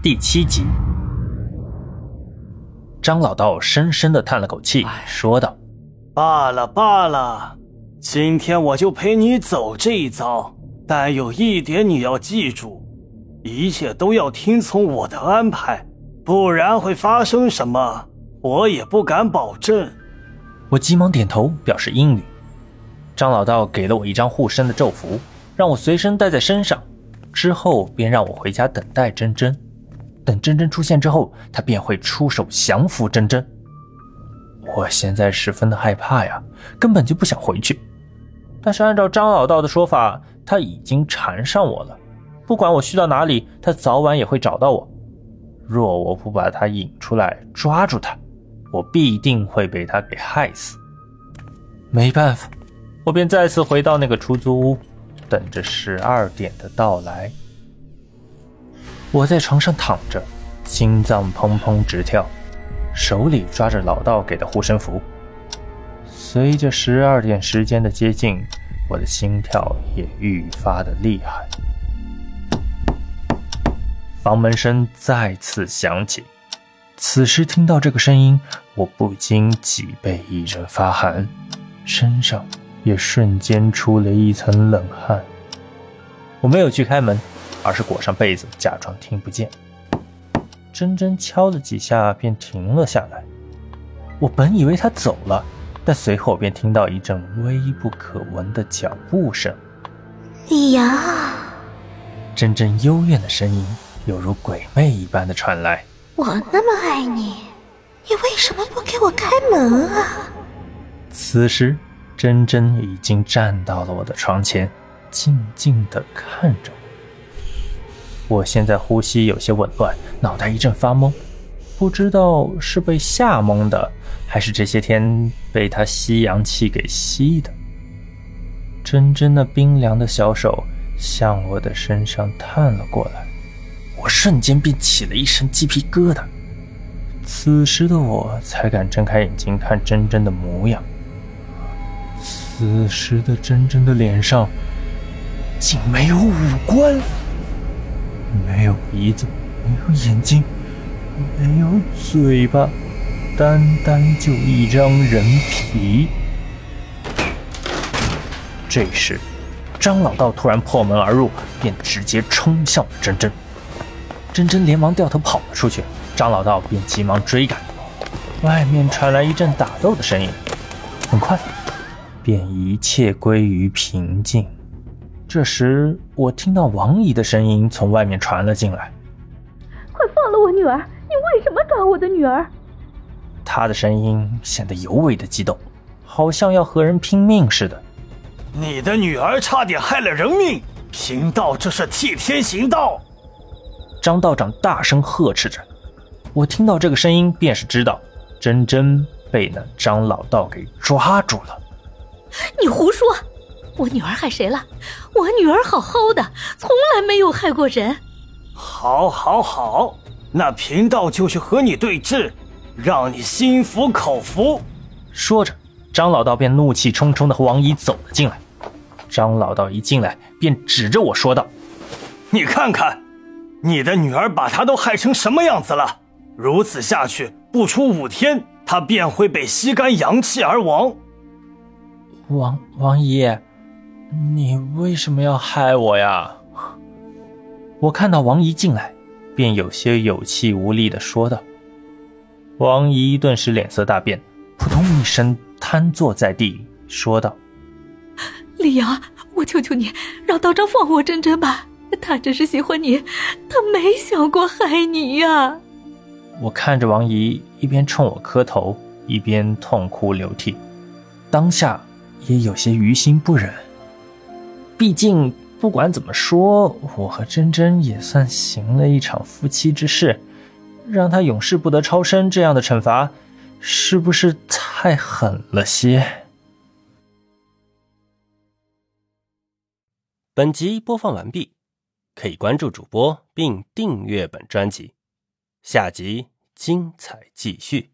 第七集。张老道深深的叹了口气，说道：“罢了罢了，今天我就陪你走这一遭。但有一点你要记住，一切都要听从我的安排，不然会发生什么，我也不敢保证。”我急忙点头表示应允。张老道给了我一张护身的咒符，让我随身带在身上，之后便让我回家等待真真。等真真出现之后，他便会出手降服真真。我现在十分的害怕呀，根本就不想回去。但是按照张老道的说法，他已经缠上我了，不管我去到哪里，他早晚也会找到我。若我不把他引出来抓住他，我必定会被他给害死。没办法，我便再次回到那个出租屋，等着十二点的到来。我在床上躺着，心脏砰砰直跳，手里抓着老道给的护身符。随着十二点时间的接近，我的心跳也愈发的厉害。房门声再次响起，此时听到这个声音，我不禁脊背一阵发寒，身上也瞬间出了一层冷汗。我没有去开门。而是裹上被子，假装听不见。真真敲了几下，便停了下来。我本以为他走了，但随后便听到一阵微不可闻的脚步声。李阳，真真幽怨的声音犹如鬼魅一般的传来。我那么爱你，你为什么不给我开门啊？此时，真真已经站到了我的床前，静静的看着。我我现在呼吸有些紊乱，脑袋一阵发懵，不知道是被吓懵的，还是这些天被他吸阳气给吸的。真真那冰凉的小手向我的身上探了过来，我瞬间便起了一身鸡皮疙瘩。此时的我才敢睁开眼睛看真真的模样。此时的真真的脸上竟没有五官。没有鼻子，没有眼睛，没有嘴巴，单单就一张人皮。这时，张老道突然破门而入，便直接冲向了珍珍。珍珍连忙掉头跑了出去，张老道便急忙追赶。外面传来一阵打斗的声音，很快，便一切归于平静。这时，我听到王姨的声音从外面传了进来：“快放了我女儿！你为什么抓我的女儿？”她的声音显得尤为的激动，好像要和人拼命似的。“你的女儿差点害了人命，贫道这是替天行道！”张道长大声呵斥着。我听到这个声音，便是知道真真被那张老道给抓住了。你胡说！我女儿害谁了？我女儿好好的，从来没有害过人。好，好，好，那贫道就去和你对质，让你心服口服。说着，张老道便怒气冲冲的和王姨走了进来。张老道一进来，便指着我说道：“你看看，你的女儿把她都害成什么样子了？如此下去，不出五天，她便会被吸干阳气而亡。”王王姨。你为什么要害我呀？我看到王姨进来，便有些有气无力的说道。王姨顿时脸色大变，扑通一声瘫坐在地，说道：“李阳，我求求你，让道长放我真真吧。他只是喜欢你，他没想过害你呀。”我看着王姨一边冲我磕头，一边痛哭流涕，当下也有些于心不忍。毕竟，不管怎么说，我和珍珍也算行了一场夫妻之事，让他永世不得超生，这样的惩罚，是不是太狠了些？本集播放完毕，可以关注主播并订阅本专辑，下集精彩继续。